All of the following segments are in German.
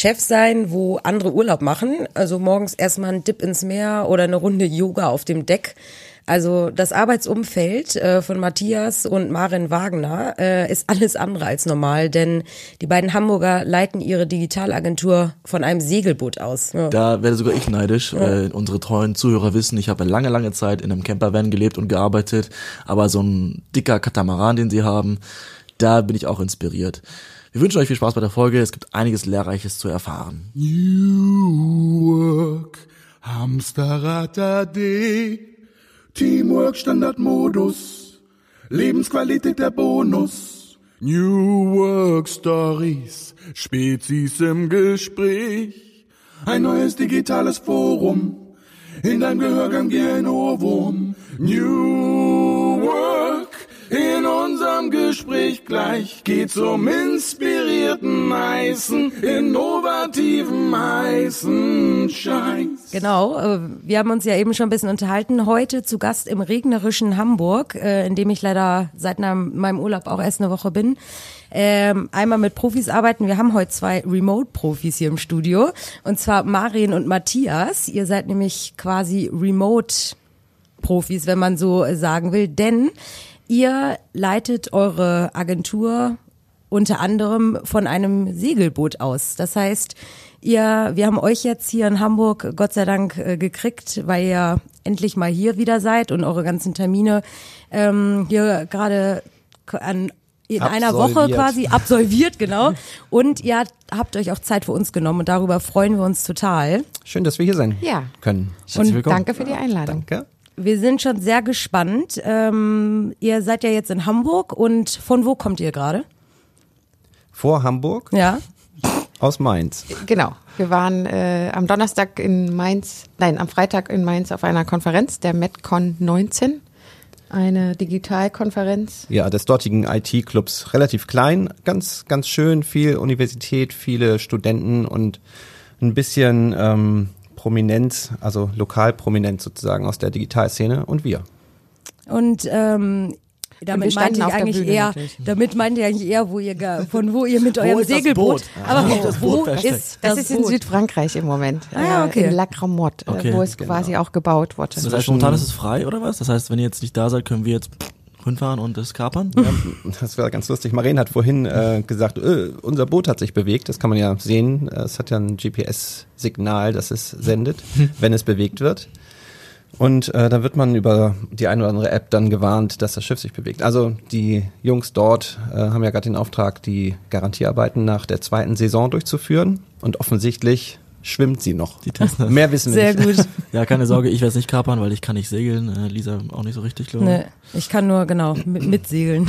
Chef sein, wo andere Urlaub machen. Also morgens erstmal ein Dip ins Meer oder eine Runde Yoga auf dem Deck. Also das Arbeitsumfeld äh, von Matthias und Marin Wagner äh, ist alles andere als normal, denn die beiden Hamburger leiten ihre Digitalagentur von einem Segelboot aus. Ja. Da werde sogar ich neidisch. Ja. Äh, unsere treuen Zuhörer wissen, ich habe lange, lange Zeit in einem Campervan gelebt und gearbeitet, aber so ein dicker Katamaran, den sie haben, da bin ich auch inspiriert. Wir wünschen euch viel Spaß bei der Folge. Es gibt einiges Lehrreiches zu erfahren. New Work, Hamsterrad AD. Teamwork Standardmodus, Lebensqualität der Bonus. New Work Stories, Spezies im Gespräch. Ein neues digitales Forum, in deinem Gehörgang wie ein Ohrwurm. New Work in unserem Gespräch gleich geht's um inspirierten heißen, innovativen heißen Scheiß. Genau, äh, wir haben uns ja eben schon ein bisschen unterhalten. Heute zu Gast im regnerischen Hamburg, äh, in dem ich leider seit meinem Urlaub auch erst eine Woche bin. Ähm, einmal mit Profis arbeiten. Wir haben heute zwei Remote-Profis hier im Studio. Und zwar Marin und Matthias. Ihr seid nämlich quasi Remote-Profis, wenn man so sagen will. Denn Ihr leitet eure Agentur unter anderem von einem Segelboot aus. Das heißt, ihr, wir haben euch jetzt hier in Hamburg Gott sei Dank äh, gekriegt, weil ihr endlich mal hier wieder seid und eure ganzen Termine ähm, hier gerade an in absolviert. einer Woche quasi absolviert, genau. Und ihr habt euch auch Zeit für uns genommen und darüber freuen wir uns total. Schön, dass wir hier sein ja. können. Und danke für die Einladung. Danke. Wir sind schon sehr gespannt. Ähm, ihr seid ja jetzt in Hamburg und von wo kommt ihr gerade? Vor Hamburg? Ja. Aus Mainz. Genau. Wir waren äh, am Donnerstag in Mainz, nein, am Freitag in Mainz auf einer Konferenz, der MedCon 19. Eine Digitalkonferenz. Ja, des dortigen IT-Clubs. Relativ klein, ganz, ganz schön, viel Universität, viele Studenten und ein bisschen ähm, Prominenz, also Lokalprominenz sozusagen aus der Digitalszene und wir. Und ähm, damit meinte ich eigentlich eher, damit meinte ich eigentlich eher, wo ihr von wo ihr mit eurem wo Segelboot. Aber wo, das Boot wo ist das, das ist in Südfrankreich im Moment. Ah, okay. In La Cramotte, äh, okay, wo es genau. quasi auch gebaut wurde. Das heißt, momentan ist es frei oder was? Das heißt, wenn ihr jetzt nicht da seid, können wir jetzt hinfahren und es kapern? Ja, das wäre ganz lustig. Maren hat vorhin äh, gesagt, äh, unser Boot hat sich bewegt. Das kann man ja sehen. Es hat ja ein GPS-Signal, das es sendet, wenn es bewegt wird. Und äh, da wird man über die eine oder andere App dann gewarnt, dass das Schiff sich bewegt. Also die Jungs dort äh, haben ja gerade den Auftrag, die Garantiearbeiten nach der zweiten Saison durchzuführen. Und offensichtlich schwimmt sie noch. Die testen Mehr wissen wir Sehr nicht. Sehr gut. Ja, keine Sorge, ich werde es nicht kapern, weil ich kann nicht segeln. Äh, Lisa auch nicht so richtig, glaube Nee, ich kann nur, genau, mit, mitsegeln.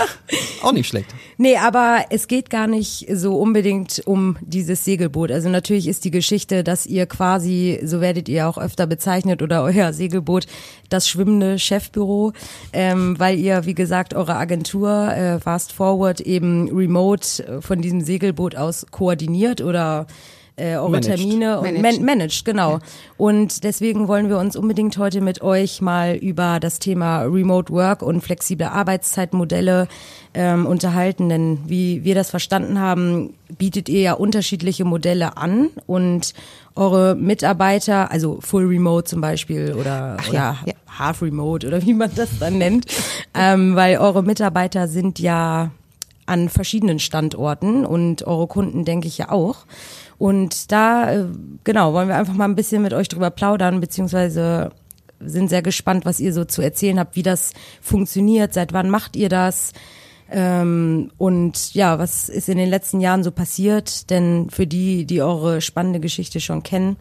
auch nicht schlecht. Nee, aber es geht gar nicht so unbedingt um dieses Segelboot. Also natürlich ist die Geschichte, dass ihr quasi, so werdet ihr auch öfter bezeichnet, oder euer Segelboot, das schwimmende Chefbüro, ähm, weil ihr, wie gesagt, eure Agentur äh, Fast Forward eben remote äh, von diesem Segelboot aus koordiniert oder äh, eure managed. Termine und managed, man managed genau. Ja. Und deswegen wollen wir uns unbedingt heute mit euch mal über das Thema Remote Work und flexible Arbeitszeitmodelle ähm, unterhalten. Denn wie wir das verstanden haben, bietet ihr ja unterschiedliche Modelle an und eure Mitarbeiter, also Full Remote zum Beispiel oder, Ach, oder ja, ja. Half Remote oder wie man das dann nennt, ähm, weil eure Mitarbeiter sind ja an verschiedenen Standorten und eure Kunden denke ich ja auch. Und da, äh, genau, wollen wir einfach mal ein bisschen mit euch drüber plaudern, beziehungsweise sind sehr gespannt, was ihr so zu erzählen habt, wie das funktioniert, seit wann macht ihr das? Ähm, und ja, was ist in den letzten Jahren so passiert? Denn für die, die eure spannende Geschichte schon kennen,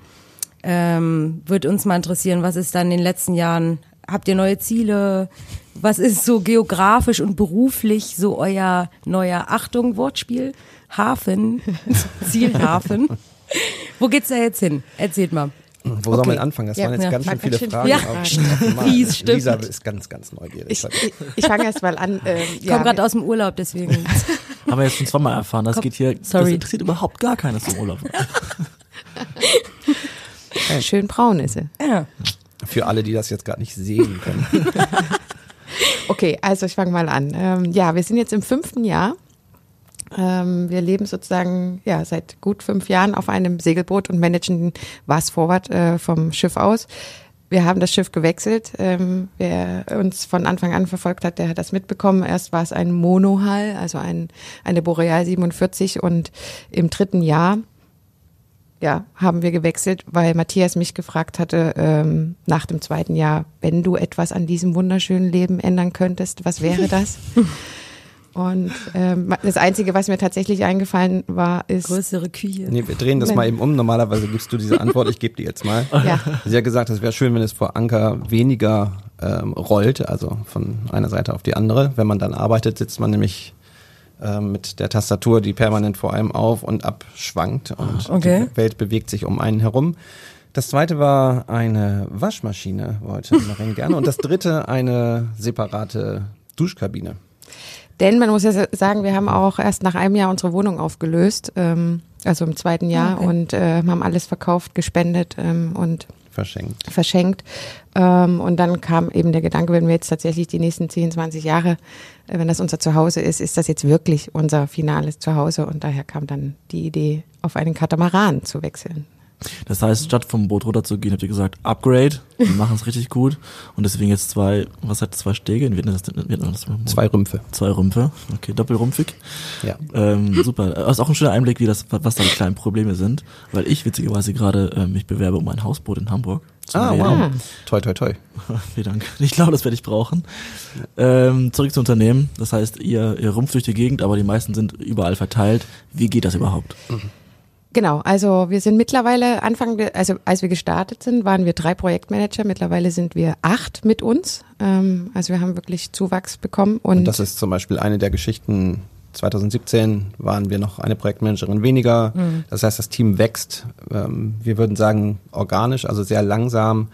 ähm, wird uns mal interessieren, was ist da in den letzten Jahren? Habt ihr neue Ziele? Was ist so geografisch und beruflich so euer neuer Achtung Wortspiel? Hafen, Zielhafen. Wo geht's da jetzt hin? Erzählt mal. Wo okay. soll man anfangen? Das ja, waren jetzt ja. ganz schön viele Fragen. Ja, Fies, stimmt. Lisa ist ganz, ganz neugierig. Ich, ich, ich fange erst mal an. Äh, ich ja. komme gerade aus dem Urlaub, deswegen. Haben wir jetzt schon zweimal erfahren. Das Komm, geht hier, sorry. das interessiert überhaupt gar keines im Urlaub. Schön braun ist sie. Ja. Für alle, die das jetzt gerade nicht sehen können. okay, also ich fange mal an. Ähm, ja, wir sind jetzt im fünften Jahr Ähm, wir leben sozusagen ja seit gut fünf Jahren auf einem Segelboot und managen was Forward äh, vom Schiff aus. Wir haben das Schiff gewechselt. Ähm, wer uns von Anfang an verfolgt hat, der hat das mitbekommen. Erst war es ein Monohull, also ein, eine Boreal 47 und im dritten Jahr ja, haben wir gewechselt, weil Matthias mich gefragt hatte ähm, nach dem zweiten Jahr, wenn du etwas an diesem wunderschönen Leben ändern könntest, was wäre das? Und ähm, das Einzige, was mir tatsächlich eingefallen war, ist. Größere Küche. Nee, wir drehen das mal eben um. Normalerweise gibst du diese Antwort, ich gebe die jetzt mal. Ja. Sie hat gesagt, es wäre schön, wenn es vor Anker weniger ähm, rollt, also von einer Seite auf die andere. Wenn man dann arbeitet, sitzt man nämlich mit der Tastatur, die permanent vor einem auf und ab schwankt und Okay. die Welt bewegt sich um einen herum. Das zweite war eine Waschmaschine, wollte Marine gerne. Und das dritte eine separate Duschkabine. Denn man muss ja sagen, wir haben auch erst nach einem Jahr unsere Wohnung aufgelöst, ähm, also im zweiten Jahr Okay. und äh, haben alles verkauft, gespendet ähm, und Verschenkt. verschenkt. Ähm, und dann kam eben der Gedanke, wenn wir jetzt tatsächlich die nächsten 10, 20 Jahre, äh, wenn das unser Zuhause ist, ist das jetzt wirklich unser finales Zuhause. Und daher kam dann die Idee, auf einen Katamaran zu wechseln. Das heißt, statt vom Boot runter zu gehen, habt ihr gesagt, Upgrade, wir machen es richtig gut. Und deswegen jetzt zwei, was hat zwei Stege? In Vietnam in Vietnam das Zwei Rümpfe. Zwei Rümpfe. Okay, doppelrumpfig. Ja. Ähm, super. Das ist auch ein schöner Einblick, wie das, was da die kleinen Probleme sind. Weil ich witzigerweise gerade ähm, mich bewerbe um ein Hausboot in Hamburg. Ah, wow. Toi, toi, toi. Vielen Dank. Ich glaube, das werde ich brauchen. Ähm, zurück zum Unternehmen. Das heißt, ihr, ihr rumpft durch die Gegend, aber die meisten sind überall verteilt. Wie geht das überhaupt? Genau, also wir sind mittlerweile Anfang, also als wir gestartet sind, waren wir drei Projektmanager. Mittlerweile sind wir acht mit uns. Ähm, also wir haben wirklich Zuwachs bekommen und, Und das ist zum Beispiel eine der Geschichten. 2017 waren wir noch eine Projektmanagerin weniger. Das heißt, das Team wächst. Ähm, Wir würden sagen organisch, also sehr langsam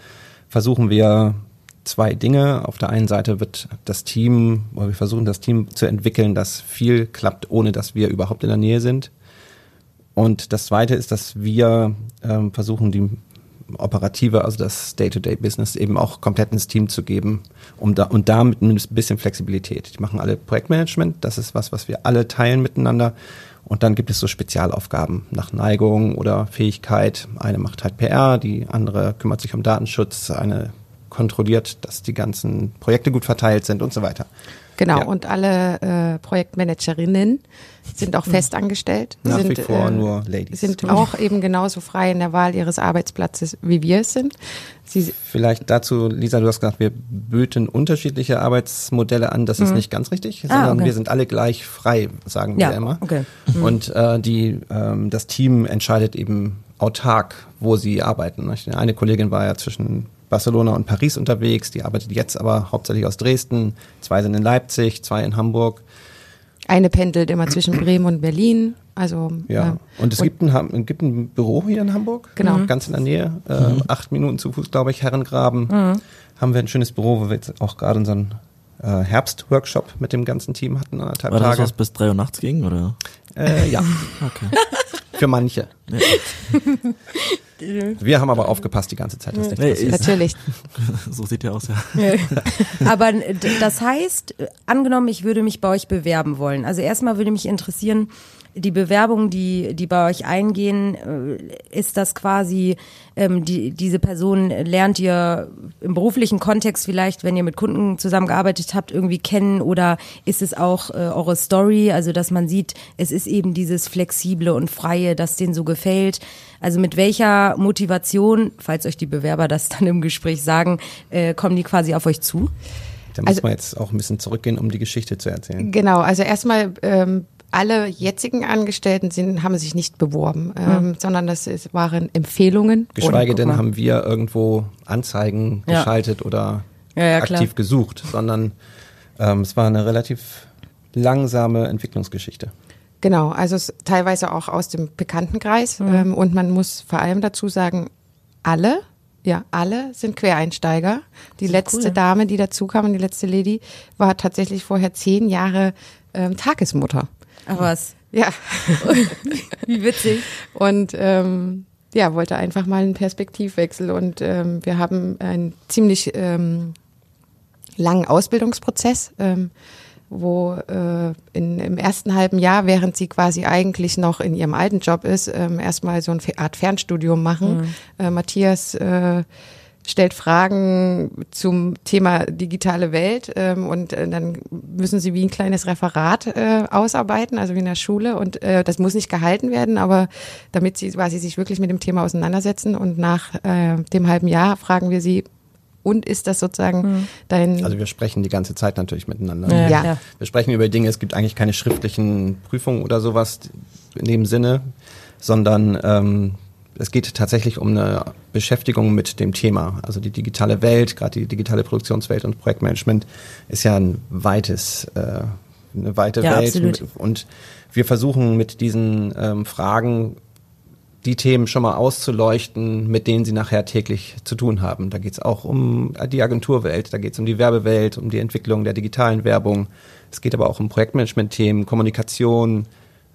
versuchen wir zwei Dinge. Auf der einen Seite wird das Team, oder wir versuchen das Team zu entwickeln, das viel klappt, ohne dass wir überhaupt in der Nähe sind. Und das zweite ist, dass wir ähm, versuchen, die operative, also das Day-to-Day-Business eben auch komplett ins Team zu geben, um da und damit ein bisschen Flexibilität. Die machen alle Projektmanagement, das ist was, was wir alle teilen miteinander. Und dann gibt es so Spezialaufgaben nach Neigung oder Fähigkeit. Eine macht halt PR, die andere kümmert sich um Datenschutz, eine kontrolliert, dass die ganzen Projekte gut verteilt sind und so weiter. Genau, Ja. und alle äh, Projektmanagerinnen sind auch fest angestellt. Nach sind, wie vor äh, nur Ladies. Sind auch eben genauso frei in der Wahl ihres Arbeitsplatzes, wie wir es sind. Sie, Vielleicht dazu, Lisa, du hast gesagt, wir böten unterschiedliche Arbeitsmodelle an. Das ist nicht ganz richtig, sondern Mhm. Ah, okay. wir sind alle gleich frei, sagen Ja, wir immer. okay. Und äh, die, ähm, das Team entscheidet eben autark, wo sie arbeiten. Eine Kollegin war ja zwischen Barcelona und Paris unterwegs, die arbeitet jetzt aber hauptsächlich aus Dresden. Zwei sind in Leipzig, zwei in Hamburg. eine pendelt immer zwischen Bremen und Berlin. Also Ja. äh, und es gibt, ein, gibt ein Büro hier in Hamburg. Genau. Ganz in der Nähe. Äh, Acht Minuten zu Fuß, glaube ich, Herrengraben. Haben wir ein schönes Büro, wo wir jetzt auch gerade unseren äh, Herbstworkshop mit dem ganzen Team hatten, anderthalb War das Tage. was bis drei Uhr nachts ging, oder? Äh, ja, Okay. Für manche. Wir haben aber aufgepasst die ganze Zeit, dass nichts Nee, passiert. ist- natürlich. so sieht ja aus, ja. Aber d- das heißt, äh, angenommen, ich würde mich bei euch bewerben wollen. Also erstmal würde mich interessieren, die Bewerbungen, die, die bei euch eingehen, äh, ist das quasi, ähm, die, diese Person lernt ihr im beruflichen Kontext vielleicht, wenn ihr mit Kunden zusammengearbeitet habt, irgendwie kennen oder ist es auch äh, eure Story, also dass man sieht, es ist eben dieses Flexible und Freie, das denen so gefällt. Also mit welcher Motivation, falls euch die Bewerber das dann im Gespräch sagen, äh, kommen die quasi auf euch zu? Da muss Also- man jetzt auch ein bisschen zurückgehen, um die Geschichte zu erzählen. Genau, also erstmal ähm, alle jetzigen Angestellten sind, haben sich nicht beworben, ähm, sondern das ist, waren Empfehlungen. Geschweige denn haben wir irgendwo Anzeigen Ja. geschaltet oder Ja, ja, klar. aktiv gesucht, sondern ähm, es war eine relativ langsame Entwicklungsgeschichte. Genau, also es, teilweise auch aus dem Bekanntenkreis. Mhm. Ähm, und man muss vor allem dazu sagen, alle, ja, alle sind Quereinsteiger. Die letzte cool. Dame, die dazu kam, die letzte Lady, war tatsächlich vorher zehn Jahre ähm, Tagesmutter. Ach was, Ja. wie witzig. Und ähm, ja, wollte einfach mal einen Perspektivwechsel. Und ähm, wir haben einen ziemlich ähm, langen Ausbildungsprozess. Ähm, wo äh, in, im ersten halben Jahr, während sie quasi eigentlich noch in ihrem alten Job ist, ähm, erstmal so eine Art Fernstudium machen. Mhm. Äh, Matthias äh, stellt Fragen zum Thema digitale Welt ähm, und äh, dann müssen sie wie ein kleines Referat äh, ausarbeiten, also wie in der Schule und äh, das muss nicht gehalten werden, aber damit sie quasi sich wirklich mit dem Thema auseinandersetzen und nach äh, dem halben Jahr fragen wir sie, und ist das sozusagen mhm. dein. Also wir sprechen die ganze Zeit natürlich miteinander. Ja. ja. Wir sprechen über Dinge, es gibt eigentlich keine schriftlichen Prüfungen oder sowas in dem Sinne, sondern ähm, es geht tatsächlich um eine Beschäftigung mit dem Thema. Also die digitale Welt, gerade die digitale Produktionswelt und Projektmanagement ist ja ein weites, äh, eine weite ja, Welt. Absolut. Und wir versuchen mit diesen ähm, Fragen die Themen schon mal auszuleuchten, mit denen sie nachher täglich zu tun haben. Da geht es auch um die Agenturwelt, da geht es um die Werbewelt, um die Entwicklung der digitalen Werbung. Es geht aber auch um Projektmanagement-Themen, Kommunikation,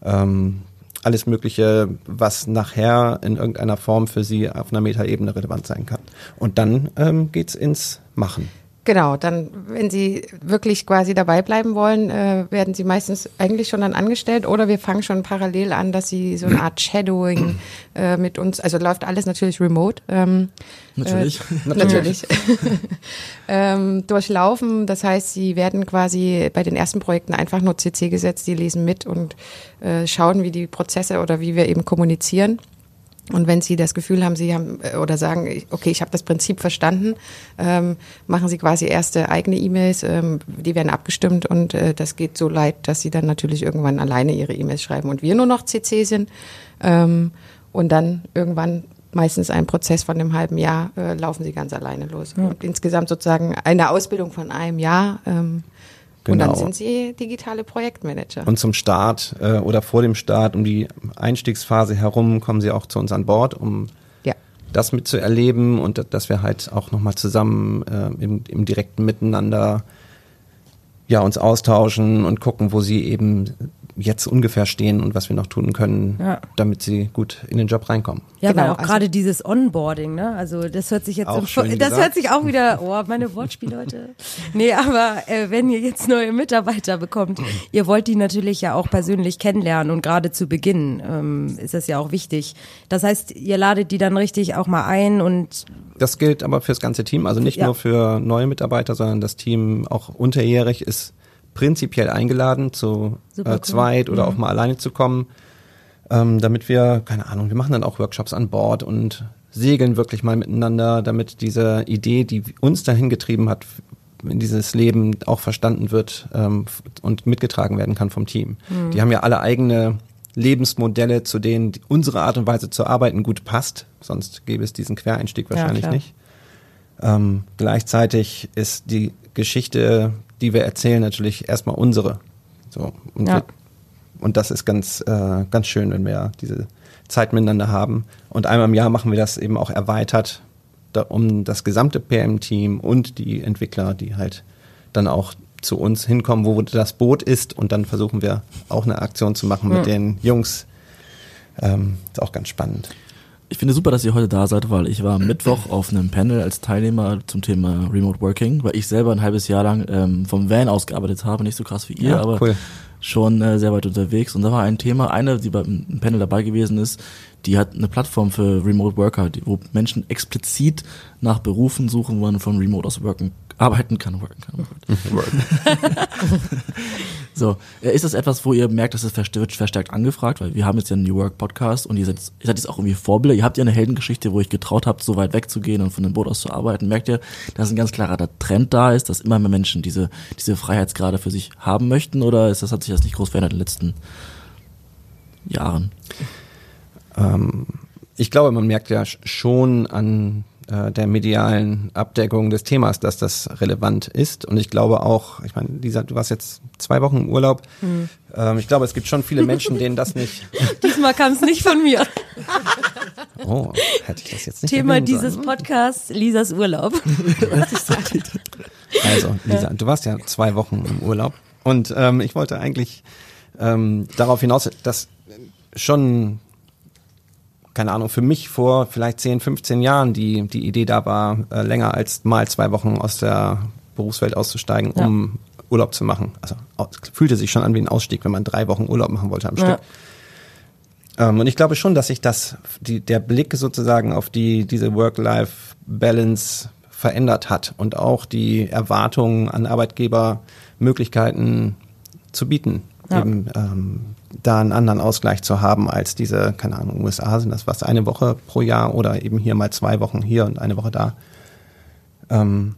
ähm, alles Mögliche, was nachher in irgendeiner Form für Sie auf einer Metaebene relevant sein kann. Und dann ähm, geht's ins Machen. Genau, dann, wenn Sie wirklich quasi dabei bleiben wollen, äh, werden Sie meistens eigentlich schon dann angestellt oder wir fangen schon parallel an, dass Sie so eine Art Shadowing äh, mit uns, also läuft alles natürlich remote. Ähm, natürlich. Äh, natürlich. ähm, durchlaufen. Das heißt, Sie werden quasi bei den ersten Projekten einfach nur CC gesetzt, die lesen mit und äh, schauen, wie die Prozesse oder wie wir eben kommunizieren. Und wenn Sie das Gefühl haben, Sie haben äh, oder sagen, okay, ich habe das Prinzip verstanden, ähm, machen Sie quasi erste eigene E-Mails, ähm, die werden abgestimmt und äh, das geht so leid, dass Sie dann natürlich irgendwann alleine Ihre E-Mails schreiben und wir nur noch CC sind. Ähm, und dann irgendwann meistens ein Prozess von einem halben Jahr äh, laufen Sie ganz alleine los. Ja. Und insgesamt sozusagen eine Ausbildung von einem Jahr ähm, Genau. Und dann genau. sind Sie digitale Projektmanager. Und zum Start äh, oder vor dem Start, um die Einstiegsphase herum, kommen Sie auch zu uns an Bord, um ja. das mitzuerleben und dass wir halt auch nochmal zusammen äh, im, im direkten Miteinander ja, uns austauschen und gucken, wo Sie eben jetzt ungefähr stehen und was wir noch tun können, ja. damit sie gut in den Job reinkommen. Ja, genau, aber auch also gerade dieses Onboarding, ne? Also das hört sich jetzt auch so, das gesagt. hört sich auch wieder, oh, meine Wortspiele heute. nee, aber äh, wenn ihr jetzt neue Mitarbeiter bekommt, ihr wollt die natürlich ja auch persönlich kennenlernen und gerade zu Beginn ähm, ist das ja auch wichtig. Das heißt, ihr ladet die dann richtig auch mal ein und das gilt aber fürs ganze Team, also nicht ja. nur für neue Mitarbeiter, sondern das Team auch unterjährig ist prinzipiell eingeladen, zu äh, zweit oder mhm. auch mal alleine zu kommen, ähm, damit wir, keine Ahnung, wir machen dann auch Workshops an Bord und segeln wirklich mal miteinander, damit diese Idee, die uns dahin getrieben hat, in dieses Leben auch verstanden wird ähm, und mitgetragen werden kann vom Team. Mhm. Die haben ja alle eigene Lebensmodelle, zu denen unsere Art und Weise zu arbeiten gut passt, sonst gäbe es diesen Quereinstieg wahrscheinlich ja, nicht. Ähm, gleichzeitig ist die Geschichte die wir erzählen, natürlich erstmal unsere. So, und, ja. wir, und das ist ganz, äh, ganz schön, wenn wir diese Zeit miteinander haben. Und einmal im Jahr machen wir das eben auch erweitert, da, um das gesamte PM-Team und die Entwickler, die halt dann auch zu uns hinkommen, wo das Boot ist. Und dann versuchen wir auch eine Aktion zu machen mit den Jungs. Ähm, ist auch ganz spannend. Ich finde super, dass ihr heute da seid, weil ich war Mittwoch auf einem Panel als Teilnehmer zum Thema Remote Working, weil ich selber ein halbes Jahr lang ähm, vom Van aus gearbeitet habe, nicht so krass wie ihr, ja, aber cool. schon äh, sehr weit unterwegs. Und da war ein Thema, eine, die beim Panel dabei gewesen ist, die hat eine Plattform für Remote Worker, die, wo Menschen explizit nach Berufen suchen, wo man von Remote aus worken, arbeiten kann, worken kann. Worken. so, äh, ist das etwas, wo ihr merkt, dass es wird verstärkt angefragt? Weil wir haben jetzt ja einen New Work Podcast und ihr seid, ihr seid jetzt auch irgendwie Vorbilder. Ihr habt ja eine Heldengeschichte, wo ihr getraut habt, so weit wegzugehen und von dem Boot aus zu arbeiten. Merkt ihr, dass ein ganz klarer Trend da ist, dass immer mehr Menschen diese, diese Freiheitsgrade für sich haben möchten? Oder ist das, hat sich das nicht groß verändert in den letzten Jahren? Ähm, ich glaube, man merkt ja schon an äh, der medialen Abdeckung des Themas, dass das relevant ist. Und ich glaube auch, ich meine, Lisa, du warst jetzt zwei Wochen im Urlaub. Mhm. Ähm, ich glaube, es gibt schon viele Menschen, denen das nicht. Diesmal kam es nicht von mir. Oh, hätte ich das jetzt nicht Thema dieses Podcasts, Lisas Urlaub. also, Lisa, du warst ja zwei Wochen im Urlaub. Und ähm, ich wollte eigentlich ähm, darauf hinaus, dass schon keine Ahnung, für mich vor vielleicht 10, 15 Jahren die, die Idee da war, äh, länger als mal zwei Wochen aus der Berufswelt auszusteigen, um, Urlaub zu machen. Also es fühlte sich schon an wie ein Ausstieg, wenn man drei Wochen Urlaub machen wollte am Ja. Stück. Ähm, und ich glaube schon, dass sich das, die, der Blick sozusagen auf die, diese Work-Life-Balance verändert hat und auch die Erwartungen an Arbeitgeber Möglichkeiten zu bieten, Ja. eben ähm, da einen anderen Ausgleich zu haben als diese, keine Ahnung, USA sind das was, eine Woche pro Jahr oder eben hier mal zwei Wochen hier und eine Woche da. Ähm,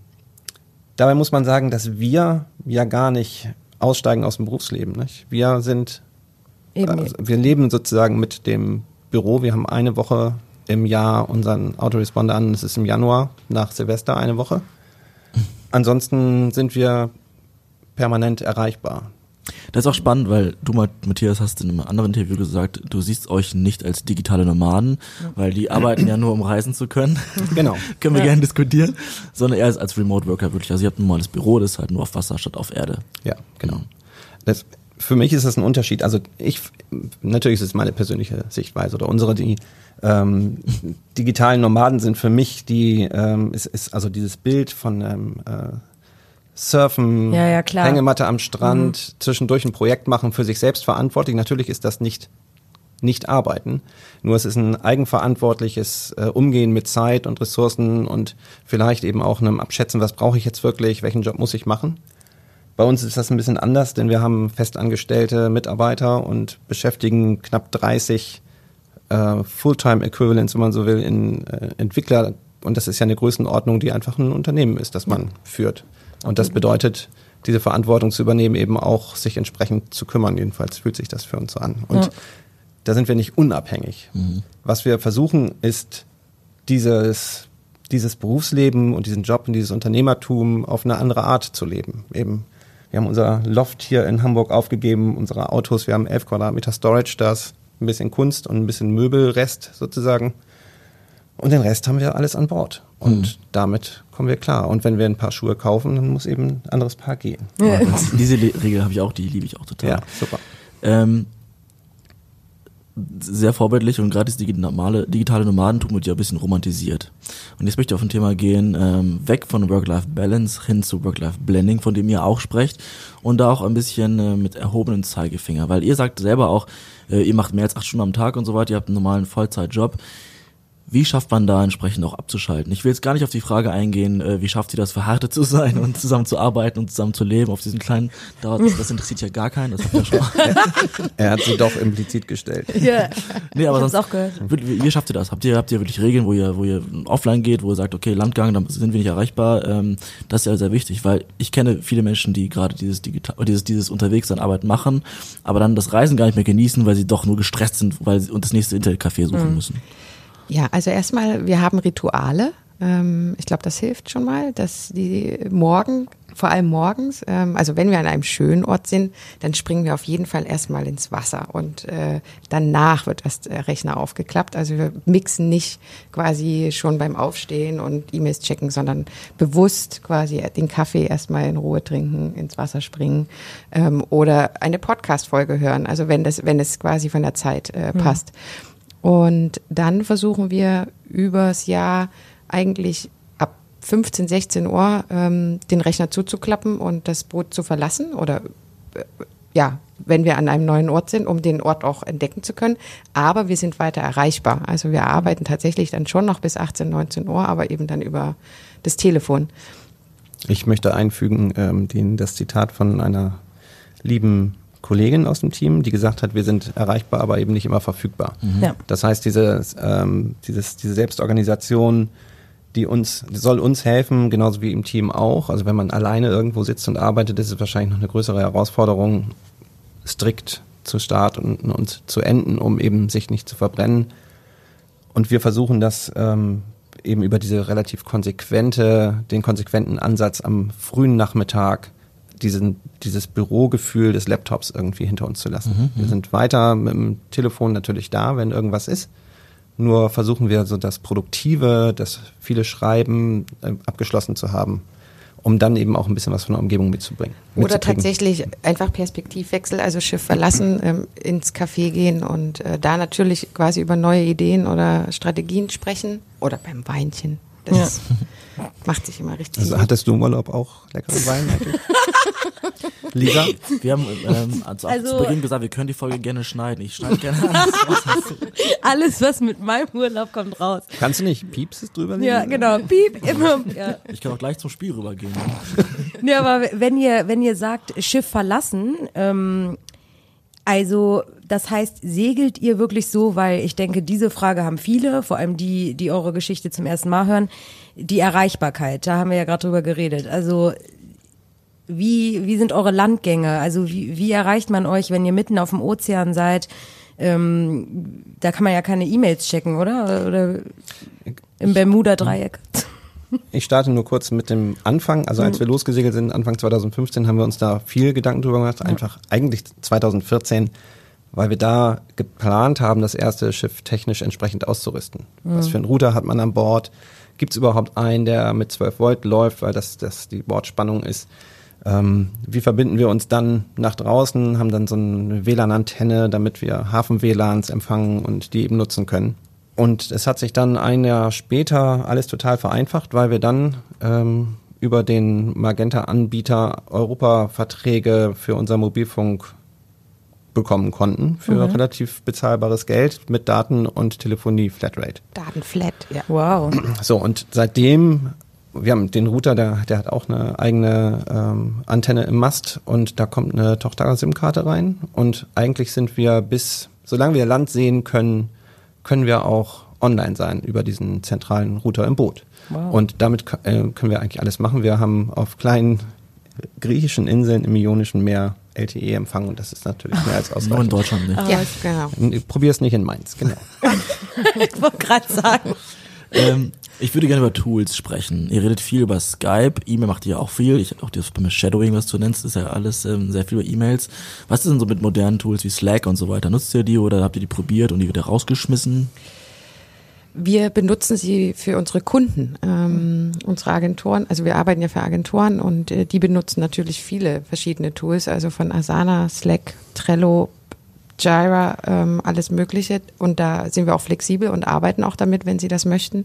dabei muss man sagen, dass wir ja gar nicht aussteigen aus dem Berufsleben. Nicht? Wir sind also wir leben sozusagen mit dem Büro. Wir haben eine Woche im Jahr unseren Autoresponder an. Es ist im Januar nach Silvester eine Woche. Ansonsten sind wir permanent erreichbar. Das ist auch spannend, weil du, Matthias, hast in einem anderen Interview gesagt, du siehst euch nicht als digitale Nomaden, weil die arbeiten ja nur, um reisen zu können. Genau. Können wir gerne diskutieren, sondern eher als, als Remote Worker wirklich. Also ihr habt ein normales Büro, das ist halt nur auf Wasser statt auf Erde. Ja, genau. Das, für mich ist das ein Unterschied. Also ich, natürlich ist es meine persönliche Sichtweise oder unsere, die ähm, digitalen Nomaden sind für mich die, ähm, ist, ist also dieses Bild von ähm, äh, Surfen, Ja, ja. Hängematte am Strand, zwischendurch ein Projekt machen, für sich selbst verantwortlich. Natürlich ist das nicht nicht arbeiten. Nur es ist ein eigenverantwortliches äh, Umgehen mit Zeit und Ressourcen und vielleicht eben auch einem Abschätzen, was brauche ich jetzt wirklich, welchen Job muss ich machen. Bei uns ist das ein bisschen anders, denn wir haben festangestellte Mitarbeiter und beschäftigen knapp 30 äh, Fulltime-Equivalents, wenn man so will, in äh, Entwickler. Und das ist ja eine Größenordnung, die einfach ein Unternehmen ist, das man führt. Und das bedeutet, diese Verantwortung zu übernehmen, eben auch sich entsprechend zu kümmern. Jedenfalls fühlt sich das für uns so an. Und Ja. da sind wir nicht unabhängig. Was wir versuchen, ist dieses, dieses Berufsleben und diesen Job und dieses Unternehmertum auf eine andere Art zu leben. Eben, wir haben unser Loft hier in Hamburg aufgegeben, unsere Autos, wir haben 11 Quadratmeter Storage, da ist ein bisschen Kunst und ein bisschen Möbelrest sozusagen. Und den Rest haben wir alles an Bord. Und damit kommen wir klar. Und wenn wir ein paar Schuhe kaufen, dann muss eben ein anderes Paar gehen. Ja. Diese Le Regel habe ich auch, die liebe ich auch total. Ja, super. Ähm, sehr vorbildlich und gerade das digitale, digitale Nomadentum wird ja ein bisschen romantisiert. Und jetzt möchte ich auf ein Thema gehen, ähm, weg von Work-Life-Balance hin zu Work-Life-Blending, von dem ihr auch sprecht und da auch ein bisschen äh, mit erhobenem Zeigefinger, weil ihr sagt selber auch, äh, ihr macht mehr als acht Stunden am Tag und so weiter, ihr habt einen normalen Vollzeitjob. Wie schafft man da entsprechend auch abzuschalten? Ich will jetzt gar nicht auf die Frage eingehen, äh, wie schafft ihr das, verhärtet zu sein und zusammen zu arbeiten und zusammen zu leben auf diesen kleinen, das, das interessiert ja gar keinen, das habt ihr schon. Er hat sie doch implizit gestellt. Ja. Nee, aber Ich sonst, auch gehört. Wie, wie schafft ihr das? Habt ihr, habt ihr wirklich Regeln, wo ihr, wo ihr offline geht, wo ihr sagt, okay, Landgang, dann sind wir nicht erreichbar? Ähm, das ist ja sehr wichtig, weil ich kenne viele Menschen, die gerade dieses digital, dieses, dieses unterwegs an Arbeit machen, aber dann das Reisen gar nicht mehr genießen, weil sie doch nur gestresst sind, weil sie und das nächste Internetcafé suchen Mhm. müssen. Ja, also erstmal, wir haben Rituale. Ähm, ich glaube, das hilft schon mal, dass die morgen, vor allem morgens, ähm, also wenn wir an einem schönen Ort sind, dann springen wir auf jeden Fall erstmal ins Wasser und äh, danach wird das äh, Rechner aufgeklappt. Also wir mixen nicht quasi schon beim Aufstehen und E-Mails checken, sondern bewusst quasi den Kaffee erstmal in Ruhe trinken, ins Wasser springen ähm, oder eine Podcast-Folge hören. Also wenn das, wenn es quasi von der Zeit äh, passt. Und dann versuchen wir übers Jahr eigentlich ab 15, 16 Uhr ähm, den Rechner zuzuklappen und das Boot zu verlassen oder äh, ja, wenn wir an einem neuen Ort sind, um den Ort auch entdecken zu können. Aber wir sind weiter erreichbar. Also wir arbeiten tatsächlich dann schon noch bis 18, 19 Uhr, aber eben dann über das Telefon. Ich möchte einfügen, ähm, den, das Zitat von einer lieben Kollegin aus dem Team, die gesagt hat, wir sind erreichbar, aber eben nicht immer verfügbar. Ja. Das heißt, diese, ähm, dieses, diese Selbstorganisation, die uns, die soll uns helfen, genauso wie im Team auch. Also wenn man alleine irgendwo sitzt und arbeitet, ist es wahrscheinlich noch eine größere Herausforderung, strikt zu starten und, und zu enden, um eben sich nicht zu verbrennen. Und wir versuchen das ähm, eben über diese relativ konsequente, den konsequenten Ansatz am frühen Nachmittag, diesen, dieses Bürogefühl des Laptops irgendwie hinter uns zu lassen. wir sind weiter mit dem Telefon natürlich da, wenn irgendwas ist. Nur versuchen wir so das Produktive, das viele Schreiben äh, abgeschlossen zu haben, um dann eben auch ein bisschen was von der Umgebung mitzubringen. Oder tatsächlich einfach Perspektivwechsel, also Schiff verlassen, ähm, ins Café gehen und äh, da natürlich quasi über neue Ideen oder Strategien sprechen. Oder beim Weinchen. Das macht sich immer richtig Also gut. hattest du im Urlaub auch leckeren Wein eigentlich? Lisa? Wir haben ähm, also, Also- zu Beginn gesagt, wir können die Folge gerne schneiden. Ich schneide gerne alles raus. Alles, was mit meinem Urlaub kommt, raus. Kannst du nicht Piepses drüber legen? Ja, genau. Piep, immer. Ja. Ich kann auch gleich zum Spiel rübergehen. Ja, aber wenn ihr, wenn ihr sagt, Schiff verlassen, ähm, also das heißt, segelt ihr wirklich so, weil ich denke, diese Frage haben viele, vor allem die, die eure Geschichte zum ersten Mal hören, die Erreichbarkeit, da haben wir ja gerade drüber geredet. Also wie, wie sind eure Landgänge? Also wie, wie erreicht man euch, wenn ihr mitten auf dem Ozean seid? Ähm, da kann man ja keine E-Mails checken, oder? Oder im Bermuda-Dreieck. Ich starte nur kurz mit dem Anfang. Also als wir losgesegelt sind, Anfang 2015, haben wir uns da viel Gedanken drüber gemacht. Einfach eigentlich 2014, weil wir da geplant haben, das erste Schiff technisch entsprechend auszurüsten. Was für einen Router hat man an Bord? Gibt es überhaupt einen, der mit 12 Volt läuft, weil das, das die Bordspannung ist? Ähm, wie verbinden wir uns dann nach draußen, haben dann so eine WLAN-Antenne, damit wir Hafen-WLANs empfangen und die eben nutzen können. Und es hat sich dann ein Jahr später alles total vereinfacht, weil wir dann ähm, über den Magenta-Anbieter Europa-Verträge für unser Mobilfunk bekommen konnten für relativ bezahlbares Geld mit Daten und Telefonie Flatrate. Datenflat, ja. Wow. So, und seitdem, wir haben den Router, der, der hat auch eine eigene ähm, Antenne im Mast und da kommt eine Tochter-SIM-Karte rein. Und eigentlich sind wir bis, solange wir Land sehen können, können wir auch online sein über diesen zentralen Router im Boot. Wow. Und damit äh, können wir eigentlich alles machen. Wir haben auf kleinen griechischen Inseln im Ionischen Meer LTE-Empfang und das ist natürlich mehr als Nur in ausreichend. Deutschland nicht. Ja, genau. Probier es nicht in Mainz, genau. Ich wollte gerade sagen. Ähm, ich würde gerne über Tools sprechen. Ihr redet viel über Skype, E-Mail macht ihr auch viel. Ich auch das beim Shadowing, was du nennst, ist ja alles ähm, sehr viel über E-Mails. Was ist denn so mit modernen Tools wie Slack und so weiter? Nutzt ihr die oder habt ihr die probiert und die wieder rausgeschmissen? Wir benutzen sie für unsere Kunden, ähm, unsere Agenturen. Also wir arbeiten ja für Agenturen und äh, die benutzen natürlich viele verschiedene Tools, also von Asana, Slack, Trello, Jira, ähm, alles Mögliche. Und da sind wir auch flexibel und arbeiten auch damit, wenn sie das möchten.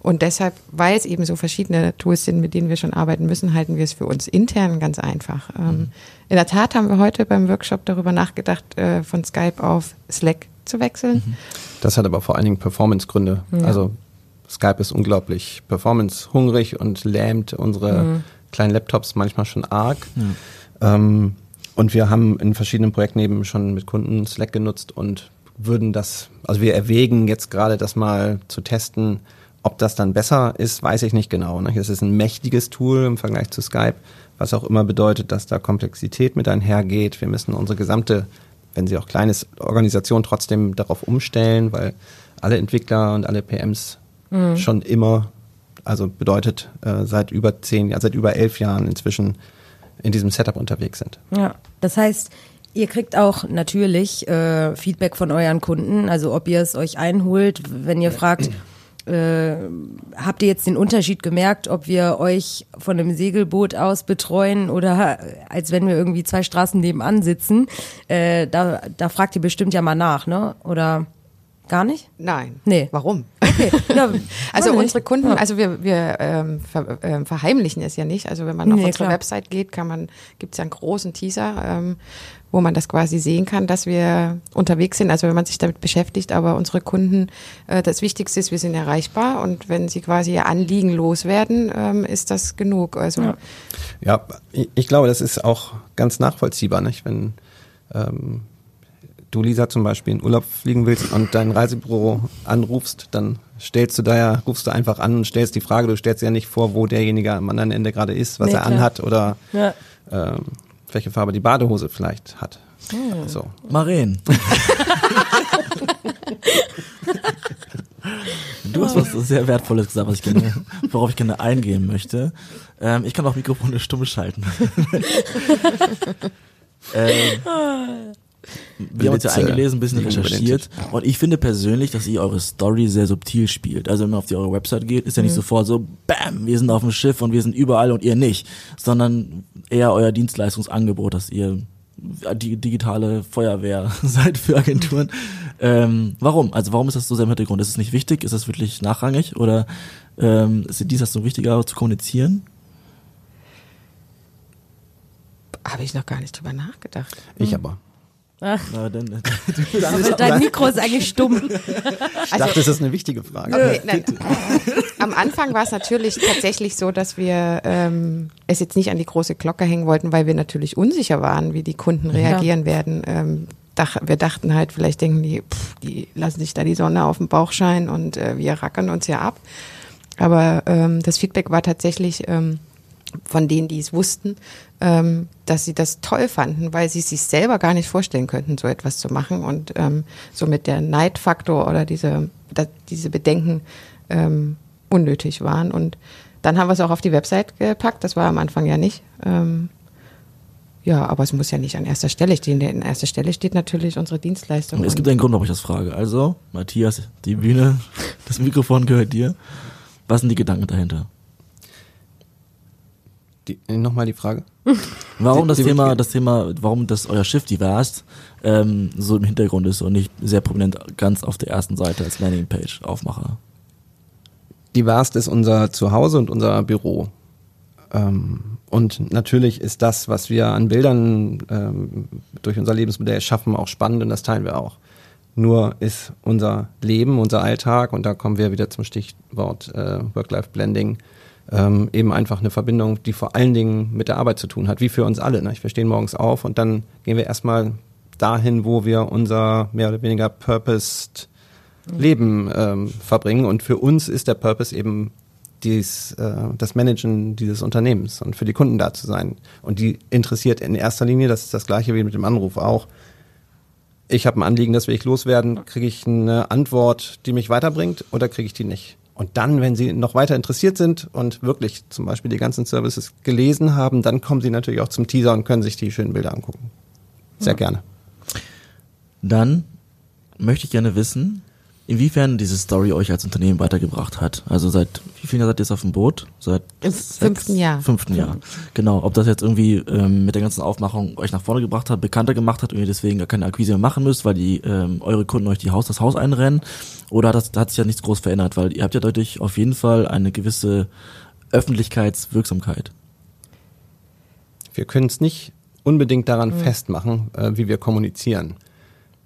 Und deshalb, weil es eben so verschiedene Tools sind, mit denen wir schon arbeiten müssen, halten wir es für uns intern ganz einfach. Ähm, in der Tat haben wir heute beim Workshop darüber nachgedacht, äh, von Skype auf Slack zu wechseln. Das hat aber vor allen Dingen Performance-Gründe. Also Skype ist unglaublich performance-hungrig und lähmt unsere kleinen Laptops manchmal schon arg. Ähm, und wir haben in verschiedenen Projekten eben schon mit Kunden Slack genutzt und würden das, also wir erwägen jetzt gerade das mal zu testen. Ob das dann besser ist, weiß ich nicht genau. Ne? Es ist ein mächtiges Tool im Vergleich zu Skype, was auch immer bedeutet, dass da Komplexität mit einhergeht. Wir müssen unsere gesamte, wenn sie auch klein ist, Organisation trotzdem darauf umstellen, weil alle Entwickler und alle PMs schon immer, also bedeutet äh, seit über zehn, ja, seit über elf Jahren inzwischen in diesem Setup unterwegs sind. Ja, das heißt, ihr kriegt auch natürlich äh, Feedback von euren Kunden, also ob ihr es euch einholt, wenn ihr fragt, äh, habt ihr jetzt den Unterschied gemerkt, ob wir euch von einem Segelboot aus betreuen oder als wenn wir irgendwie zwei Straßen nebenan sitzen? Äh, da, da fragt ihr bestimmt ja mal nach, ne? Oder gar nicht? Nein. Nee. Warum? Okay. Ja, Also unsere Kunden, also wir, wir ähm, ver, ähm, verheimlichen es ja nicht. Also wenn man auf Nee, unsere klar. Website geht, kann man, gibt es ja einen großen Teaser, ähm, wo man das quasi sehen kann, dass wir unterwegs sind. Also wenn man sich damit beschäftigt, aber unsere Kunden, äh, das Wichtigste ist, wir sind erreichbar und wenn sie quasi ihr Anliegen loswerden, ähm, ist das genug. Also Ja. Ja, ich, ich glaube, das ist auch ganz nachvollziehbar, nicht? Wenn ähm, du, Lisa, zum Beispiel in Urlaub fliegen willst und dein Reisebüro anrufst, dann stellst du da ja, rufst du einfach an und stellst die Frage, du stellst dir ja nicht vor, wo derjenige am anderen Ende gerade ist, was Nee, er klar. anhat oder Ja. ähm, welche Farbe die Badehose vielleicht hat. So. Maren. Du hast was sehr Wertvolles gesagt, was ich gerne, worauf ich gerne eingehen möchte. Ähm, ich kann auch Mikrofone stumm schalten. ähm, wir haben uns ja eingelesen, ein bisschen recherchiert und ich finde persönlich, dass ihr eure Story sehr subtil spielt. Also wenn man auf die eure Website geht, ist ja nicht sofort so, bam, wir sind auf dem Schiff und wir sind überall und ihr nicht, sondern eher euer Dienstleistungsangebot, dass ihr die digitale Feuerwehr seid für Agenturen. Ähm, warum? Also warum ist das so sehr im Hintergrund? Ist es nicht wichtig? Ist das wirklich nachrangig? Oder ähm, ist dies das so wichtiger zu kommunizieren? Habe ich noch gar nicht drüber nachgedacht. Ich aber. Na, dann, Also dein Mikro ist eigentlich stumm. Ich dachte, das ist eine wichtige Frage. Okay, nein. Am Anfang war es natürlich tatsächlich so, dass wir ähm, es jetzt nicht an die große Glocke hängen wollten, weil wir natürlich unsicher waren, wie die Kunden reagieren werden. Ähm, dach, wir dachten halt, vielleicht denken die, pff, die lassen sich da die Sonne auf den Bauch scheinen und äh, wir rackern uns ja ab. Aber ähm, das Feedback war tatsächlich ähm, von denen, die es wussten, ähm, dass sie das toll fanden, weil sie sich selber gar nicht vorstellen könnten, so etwas zu machen und ähm, somit der Neidfaktor oder diese, diese Bedenken ähm, unnötig waren. Und dann haben wir es auch auf die Website gepackt, das war am Anfang ja nicht. Ähm, ja, aber es muss ja nicht an erster Stelle stehen. An erster Stelle steht natürlich unsere Dienstleistung. es gibt Und einen Grund, warum ich das frage. Also, Matthias, die Bühne, das Mikrofon gehört dir. Was sind die Gedanken dahinter? Die, äh, Nochmal die Frage. Warum das die Thema, das Thema, warum das euer Schiff divers ähm, so im Hintergrund ist und nicht sehr prominent ganz auf der ersten Seite als Landingpage Aufmacher. Divers ist unser Zuhause und unser Büro. Ähm, und natürlich ist das, was wir an Bildern ähm, durch unser Lebensmodell schaffen, auch spannend und das teilen wir auch. Nur ist unser Leben, unser Alltag, und da kommen wir wieder zum Stichwort äh, Work-Life-Blending, ähm, eben einfach eine Verbindung, die vor allen Dingen mit der Arbeit zu tun hat, wie für uns alle. Ne? Wir stehen morgens auf und dann gehen wir erstmal dahin, wo wir unser mehr oder weniger purposed Leben ähm, verbringen. Und für uns ist der Purpose eben dies, äh, das Managen dieses Unternehmens und für die Kunden da zu sein. Und die interessiert in erster Linie, das ist das gleiche wie mit dem Anruf auch. Ich habe ein Anliegen, das will ich loswerden, kriege ich eine Antwort, die mich weiterbringt oder kriege ich die nicht? Und dann, wenn Sie noch weiter interessiert sind und wirklich zum Beispiel die ganzen Services gelesen haben, dann kommen Sie natürlich auch zum Teaser und können sich die schönen Bilder angucken. Sehr gerne. Dann möchte ich gerne wissen, inwiefern diese Story euch als Unternehmen weitergebracht hat. Also seit wie vielen Jahren seid ihr jetzt auf dem Boot? Seit Im sechs- fünften Jahr. Fünften Jahr. Genau. Ob das jetzt irgendwie ähm, mit der ganzen Aufmachung euch nach vorne gebracht hat, bekannter gemacht hat und ihr deswegen gar keine Akquise mehr machen müsst, weil die ähm, eure Kunden euch die Haus das Haus einrennen, oder hat das da hat sich ja nichts groß verändert, weil ihr habt ja dadurch auf jeden Fall eine gewisse Öffentlichkeitswirksamkeit. Wir können es nicht unbedingt daran festmachen, äh, wie wir kommunizieren.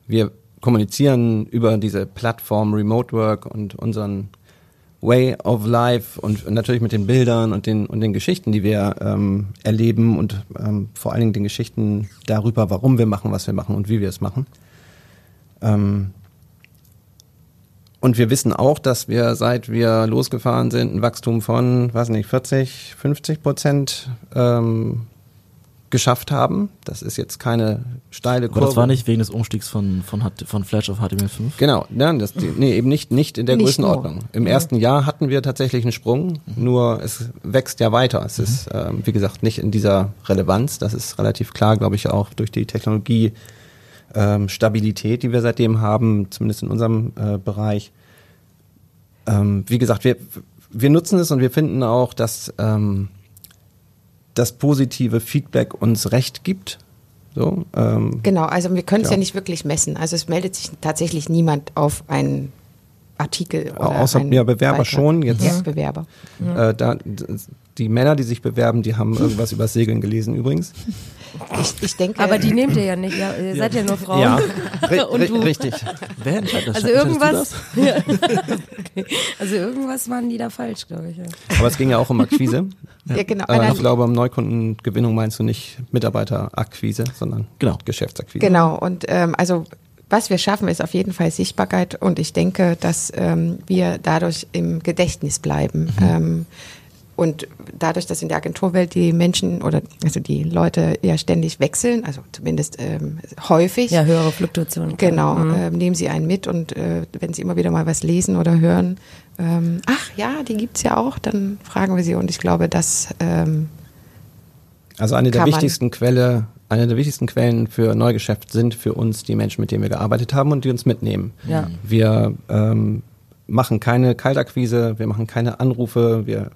Wir kommunizieren über diese Plattform Remote Work und unseren Way of Life und natürlich mit den Bildern und den, und den Geschichten, die wir ähm, erleben und ähm, vor allen Dingen den Geschichten darüber, warum wir machen, was wir machen und wie wir es machen. Ähm, und wir wissen auch, dass wir, seit wir losgefahren sind, ein Wachstum von, weiß nicht, 40, 50 Prozent ähm, geschafft haben. Das ist jetzt keine steile Aber Kurve. das war nicht wegen des Umstiegs von, von, von Flash auf HTML5? Genau, nein, das, nee, eben nicht, nicht in der Nicht Größenordnung. Im ersten Jahr hatten wir tatsächlich einen Sprung, nur es wächst ja weiter. Es ist, ähm, wie gesagt, nicht in dieser Relevanz. Das ist relativ klar, glaube ich, auch durch die Technologie ähm, Stabilität, die wir seitdem haben, zumindest in unserem äh, Bereich. Ähm, wie gesagt, wir, wir nutzen es und wir finden auch, dass ähm, das positive Feedback uns recht gibt. So, ähm, Genau, also wir können es Ja. ja. nicht wirklich messen. Also es meldet sich tatsächlich niemand auf einen Artikel oder Außer ja, Bewerber Beitrag. schon, jetzt- Ja, Bewerber. Äh, da, die Männer, die sich bewerben, die haben irgendwas über Segeln gelesen übrigens. Ich, ich denke, Aber die nehmt ihr ja nicht, ja, ihr seid ja nur Frauen. ri Und du. richtig. Wer entscheidet das? Also irgendwas, das? ja. okay. also irgendwas waren die da falsch, glaube ich. Ja. Aber es ging ja auch um Akquise. ja, genau. Aber ich glaube, um Neukundengewinnung meinst du nicht Mitarbeiterakquise, sondern Genau. Geschäftsakquise. Genau, und ähm, also was wir schaffen, ist auf jeden Fall Sichtbarkeit und ich denke, dass ähm, wir dadurch im Gedächtnis bleiben. Ähm, und dadurch, dass in der Agenturwelt die Menschen oder also die Leute ja ständig wechseln, also zumindest ähm, häufig, ja, höhere Fluktuation. klar. Genau, Mhm. ähm, nehmen Sie einen mit und äh, wenn Sie immer wieder mal was lesen oder hören, ähm, ach ja, die gibt's ja auch, dann fragen wir sie und ich glaube, dass ähm, Also eine der wichtigsten Quelle, eine der wichtigsten Quellen für Neugeschäft sind für uns die Menschen, mit denen wir gearbeitet haben und die uns mitnehmen. Ja. Wir ähm, machen keine Kaltakquise, wir machen keine Anrufe, wir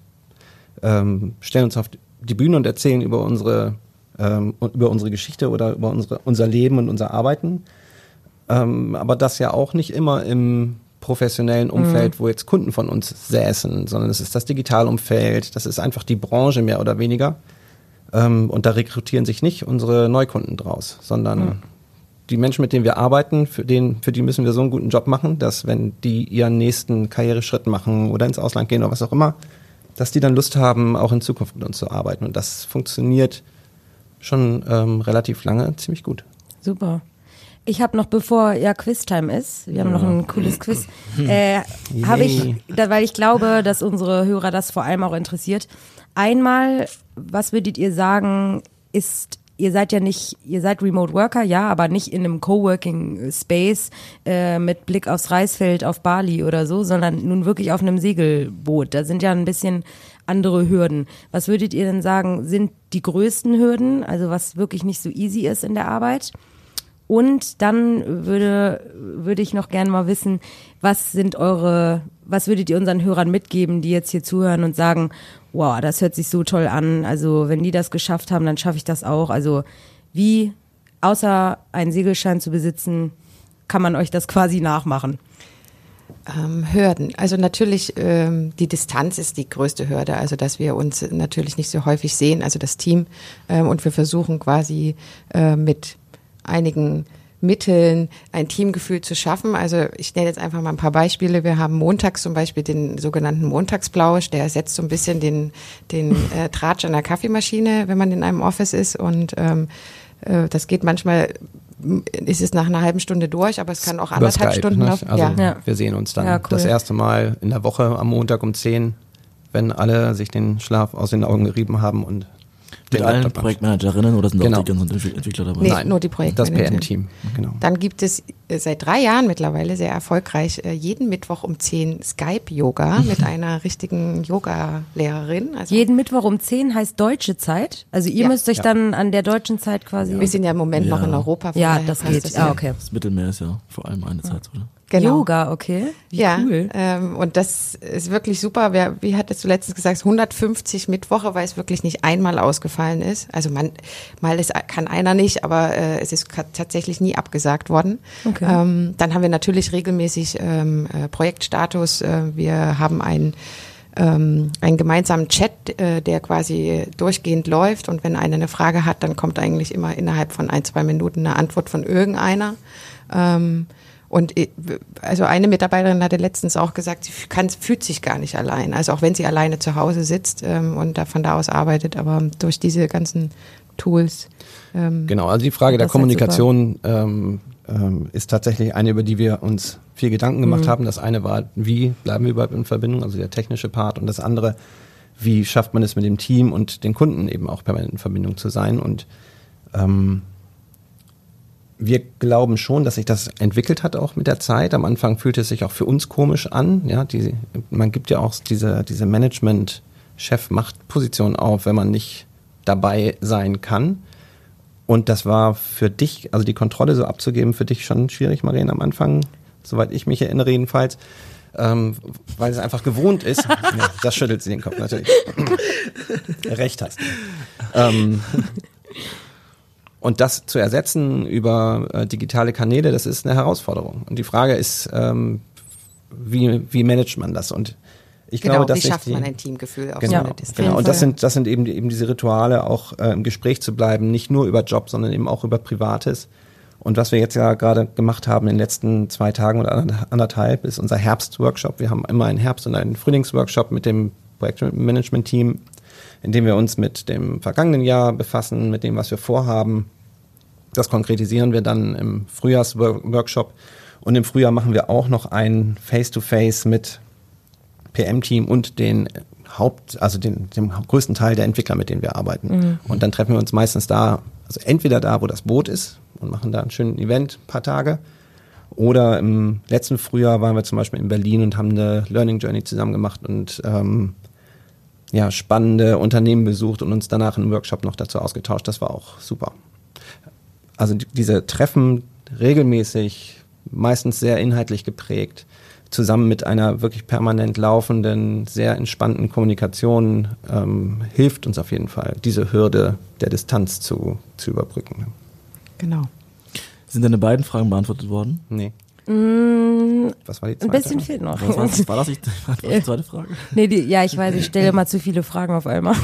ähm, stellen uns auf die Bühne und erzählen über unsere ähm, über unsere Geschichte oder über unsere, unser Leben und unser Arbeiten. Ähm, aber das ja auch nicht immer im professionellen Umfeld, wo jetzt Kunden von uns säßen, sondern es ist das Digitalumfeld, das ist einfach die Branche mehr oder weniger. Ähm, und da rekrutieren sich nicht unsere Neukunden draus, sondern die Menschen, mit denen wir arbeiten, für, den, für die müssen wir so einen guten Job machen, dass wenn die ihren nächsten Karriereschritt machen oder ins Ausland gehen oder was auch immer, dass die dann Lust haben, auch in Zukunft mit uns zu arbeiten. Und das funktioniert schon ähm, relativ lange ziemlich gut. Super. Ich habe noch, bevor ja Quiztime ist, wir haben noch ein cooles Quiz, äh, habe ich, da, weil ich glaube, dass unsere Hörer das vor allem auch interessiert. Einmal, was würdet ihr sagen, ist, ihr seid ja nicht, ihr seid Remote Worker, ja, aber nicht in einem Coworking Space äh, mit Blick aufs Reisfeld auf Bali oder so, sondern nun wirklich auf einem Segelboot. Da sind ja ein bisschen andere Hürden. Was würdet ihr denn sagen, sind die größten Hürden, also was wirklich nicht so easy ist in der Arbeit? Und dann würde, würde ich noch gerne mal wissen, was sind eure, was würdet ihr unseren Hörern mitgeben, die jetzt hier zuhören und sagen, wow, das hört sich so toll an. Also wenn die das geschafft haben, dann schaffe ich das auch. Also wie, außer einen Segelschein zu besitzen, kann man euch das quasi nachmachen? Ähm, Hürden. Also natürlich, ähm, die Distanz ist die größte Hürde. Also dass wir uns natürlich nicht so häufig sehen, also das Team. Ähm, und wir versuchen quasi äh, mit einigen Mitteln ein Teamgefühl zu schaffen. Also ich nenne jetzt einfach mal ein paar Beispiele. Wir haben montags zum Beispiel den sogenannten Montagsplausch, der ersetzt so ein bisschen den, den äh, Tratsch an der Kaffeemaschine, wenn man in einem Office ist. Und ähm, äh, das geht manchmal, ist es nach einer halben Stunde durch, aber es kann auch anderthalb Skype, Stunden ne? laufen. Also ja. Ja. wir sehen uns dann Ja, cool. das erste Mal in der Woche am Montag um 10, wenn alle sich den Schlaf aus den Augen gerieben haben und Mit den allen Laptop Projektmanagerinnen oder sind Genau. auch die ganzen Entwick- Entwickler dabei? Nee, nur die Das Projektmanager. PM-Team, genau. Dann gibt es äh, seit drei Jahren mittlerweile sehr erfolgreich äh, jeden Mittwoch um 10 Skype-Yoga mit einer richtigen Yoga-Lehrerin. Also Jeden Mittwoch um 10 heißt deutsche Zeit. Also ihr Ja. müsst euch dann an der deutschen Zeit quasi. wir sind ja im Moment noch Ja. in Europa. ja, das geht. ja. Ah, okay. Das Mittelmeer ist ja vor allem eine Zeit, oder? Genau. Yoga, okay. Wie ja, cool. ähm, und das ist wirklich super. Wer, wie hattest du letztens gesagt, 150 Mittwoche, weil es wirklich nicht einmal ausgefallen ist. Also man, mal ist, kann einer nicht, aber äh, es ist tatsächlich nie abgesagt worden. Okay. Ähm, dann haben wir natürlich regelmäßig ähm, äh, Projektstatus. Äh, wir haben einen ähm, einen gemeinsamen Chat, äh, der quasi durchgehend läuft und wenn einer eine Frage hat, dann kommt eigentlich immer innerhalb von ein, zwei Minuten eine Antwort von irgendeiner. Ähm, und i- also eine Mitarbeiterin hatte letztens auch gesagt, sie kann, fühlt sich gar nicht allein. Also auch wenn sie alleine zu Hause sitzt ähm, und da von da aus arbeitet, aber durch diese ganzen Tools. Ähm, Genau, also die Frage der halt Kommunikation ähm, ähm, ist tatsächlich eine, über die wir uns viel Gedanken Mhm. gemacht haben. Das eine war, wie bleiben wir überhaupt in Verbindung, also der technische Part, und das andere, wie schafft man es mit dem Team und den Kunden eben auch permanent in Verbindung zu sein. Und ähm, wir glauben schon, dass sich das entwickelt hat auch mit der Zeit. Am Anfang fühlte es sich auch für uns komisch an. Ja, die, man gibt ja auch diese, diese Management-Chef-Macht-Position auf, wenn man nicht dabei sein kann. Und das war für dich, also die Kontrolle so abzugeben, für dich schon schwierig, Marien, am Anfang, soweit ich mich erinnere jedenfalls, ähm, weil es einfach gewohnt ist. ja, das schüttelt sie den Kopf natürlich. Recht hast. Ähm, und das zu ersetzen über äh, digitale Kanäle, das ist eine Herausforderung. Und die Frage ist, ähm, wie, wie managt man das? Und ich genau, glaube, dass wie schafft die, man ein Teamgefühl auf Genau, so einer Distanz? genau. Und das sind, das sind eben, die, eben diese Rituale, auch äh, im Gespräch zu bleiben, nicht nur über Job, sondern eben auch über Privates. Und was wir jetzt ja gerade gemacht haben in den letzten zwei Tagen oder ander- anderthalb, ist unser Herbstworkshop. Wir haben immer einen Herbst- und einen Frühlingsworkshop mit dem Projektmanagement-Team, in dem wir uns mit dem vergangenen Jahr befassen, mit dem, was wir vorhaben. Das konkretisieren wir dann im Frühjahrsworkshop. Und im Frühjahr machen wir auch noch ein Face-to-Face mit PM-Team und den Haupt, also den, dem größten Teil der Entwickler, mit denen wir arbeiten. Und dann treffen wir uns meistens da, also entweder da, wo das Boot ist und machen da einen schönen Event, ein paar Tage. Oder im letzten Frühjahr waren wir zum Beispiel in Berlin und haben eine Learning Journey zusammen gemacht und ähm, ja, spannende Unternehmen besucht und uns danach im Workshop noch dazu ausgetauscht. Das war auch super. Also die, diese Treffen regelmäßig, meistens sehr inhaltlich geprägt, zusammen mit einer wirklich permanent laufenden, sehr entspannten Kommunikation ähm, hilft uns auf jeden Fall, diese Hürde der Distanz zu, zu überbrücken. Genau. Sind deine beiden Fragen beantwortet worden? Nee. Was war die Ein zweite? bisschen fehlt noch. Was war, was war das? Ich, die zweite Frage? Nee, die, ja, ich weiß, ich stelle mal zu viele Fragen auf einmal.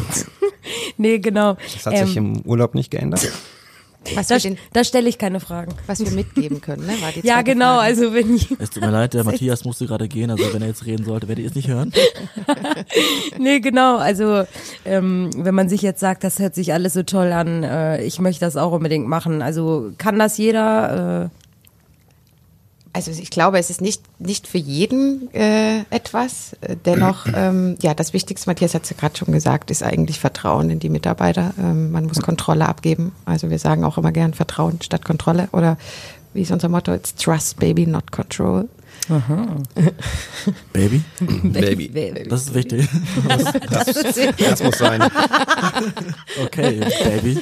nee, genau. Das hat sich Ähm, im Urlaub nicht geändert. Was da, da stelle ich keine Fragen. was wir mitgeben können, ne? War die Ja, zweite genau, Frage. also wenn ich, Es tut mir leid, der Matthias musste gerade gehen, also wenn er jetzt reden sollte, werdet ihr es nicht hören. nee, genau, also ähm, wenn man sich jetzt sagt, das hört sich alles so toll an, äh, ich möchte das auch unbedingt machen, also kann das jeder, äh, Also ich glaube, es ist nicht, nicht für jeden äh, etwas. Dennoch, ähm, ja, das Wichtigste, Matthias hat es ja gerade schon gesagt, ist eigentlich Vertrauen in die Mitarbeiter. Ähm, man muss Kontrolle abgeben. Also wir sagen auch immer gern Vertrauen statt Kontrolle. Oder wie ist unser Motto? It's trust, baby, not control. Baby, Baby. das ist wichtig. Das muss sein. Okay, Baby.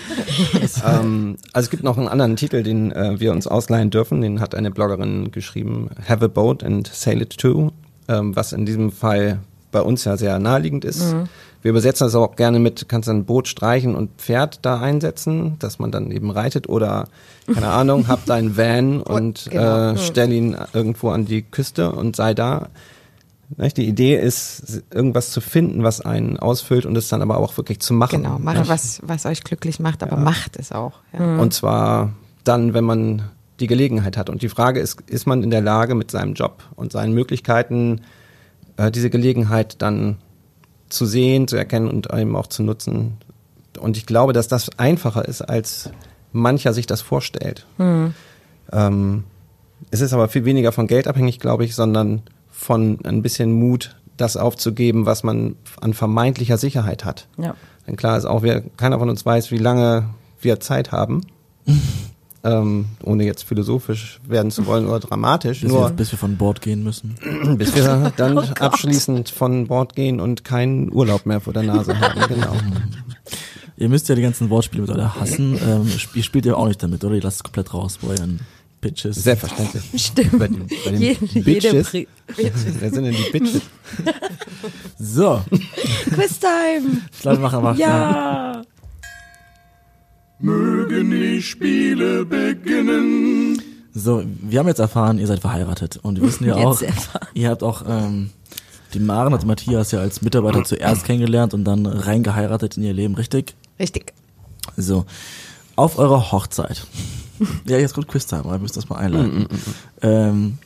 ähm, also es gibt noch einen anderen Titel, den äh, wir uns ausleihen dürfen. Den hat eine Bloggerin geschrieben, Have a Boat and Sail It Too, ähm, was in diesem Fall bei uns ja sehr naheliegend ist. Wir übersetzen das auch gerne mit, kannst ein Boot streichen und Pferd da einsetzen, dass man dann eben reitet oder, keine Ahnung, hab deinen Van und genau. äh, stell ihn irgendwo an die Küste und sei da. Die Idee ist, irgendwas zu finden, was einen ausfüllt und es dann aber auch wirklich zu machen. Genau, mache was, was euch glücklich macht, aber macht es auch. Ja. Und zwar dann, wenn man die Gelegenheit hat. Und die Frage ist, ist man in der Lage, mit seinem Job und seinen Möglichkeiten äh, diese Gelegenheit dann zu sehen, zu erkennen und eben auch zu nutzen. Und ich glaube, dass das einfacher ist, als mancher sich das vorstellt. Ähm, es ist aber viel weniger von Geld abhängig, glaube ich, sondern von ein bisschen Mut, das aufzugeben, was man an vermeintlicher Sicherheit hat. ja. Denn klar ist auch, wir, keiner von uns weiß, wie lange wir Zeit haben. ähm, ohne jetzt philosophisch werden zu wollen oder dramatisch. Bis, nur wir, bis wir von Bord gehen müssen. bis wir dann abschließend von Bord gehen und keinen Urlaub mehr vor der Nase haben. Genau. Ihr müsst ja die ganzen Wortspiele mit alle hassen. Ähm, ihr spielt ja auch nicht damit, oder? Ihr lasst es komplett raus bei euren Pitches. Selbstverständlich. Stimmt. Bei den, bei den Jede- jede Bitches. Pri- Wer sind denn die Bitches? So, Quiztime! ich glaube, wir machen mal. Ja! Mögen die Spiele beginnen. So, wir haben jetzt erfahren, ihr seid verheiratet. Und wir wissen ja auch, ihr habt auch ähm, die Maren und Matthias ja als Mitarbeiter zuerst kennengelernt und dann reingeheiratet in ihr Leben, richtig? Richtig. So, auf eurer Hochzeit. ja, jetzt kommt Quiztime, aber ihr müsst das mal einleiten. ähm,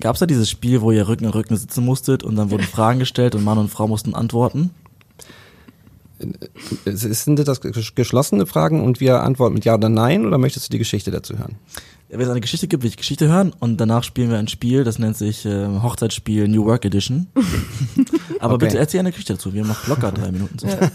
Gab es da dieses Spiel, wo ihr Rücken an Rücken sitzen musstet und dann wurden Fragen gestellt und Mann und Frau mussten antworten? Es ist- Sind das ges- geschlossene Fragen und wir antworten mit Ja oder Nein oder möchtest du die Geschichte dazu hören? Wenn es eine Geschichte gibt, will ich Geschichte hören und danach spielen wir ein Spiel, das nennt sich äh, Hochzeitsspiel New Work Edition. Aber Okay. bitte erzähl eine Geschichte dazu, wir haben noch locker drei Minuten Zeit.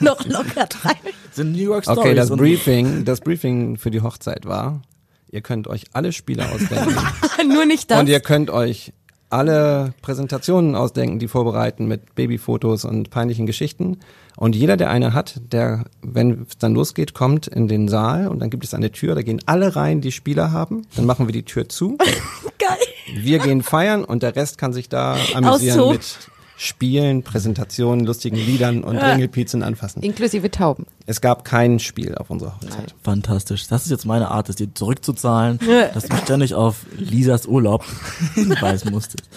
Noch locker drei. Sind New York Stories Okay, das Briefing, das Briefing für die Hochzeit war, ihr könnt euch alle Spiele ausdenken. Nur nicht das. Und ihr könnt euch alle Präsentationen ausdenken, die vorbereiten mit Babyfotos und peinlichen Geschichten. Und jeder, der eine hat, der, wenn es dann losgeht, kommt in den Saal und dann gibt es eine Tür, da gehen alle rein, die Spieler haben. Dann machen wir die Tür zu. Geil. Wir gehen feiern und der Rest kann sich da amüsieren mit Spielen, Präsentationen, lustigen Liedern und Ringelpizzen anfassen. Inklusive Tauben. Es gab kein Spiel auf unserer Hochzeit. Fantastisch. Das ist jetzt meine Art, es dir zurückzuzahlen, dass du mich ständig auf Lisas Urlaub hinweisen musstest.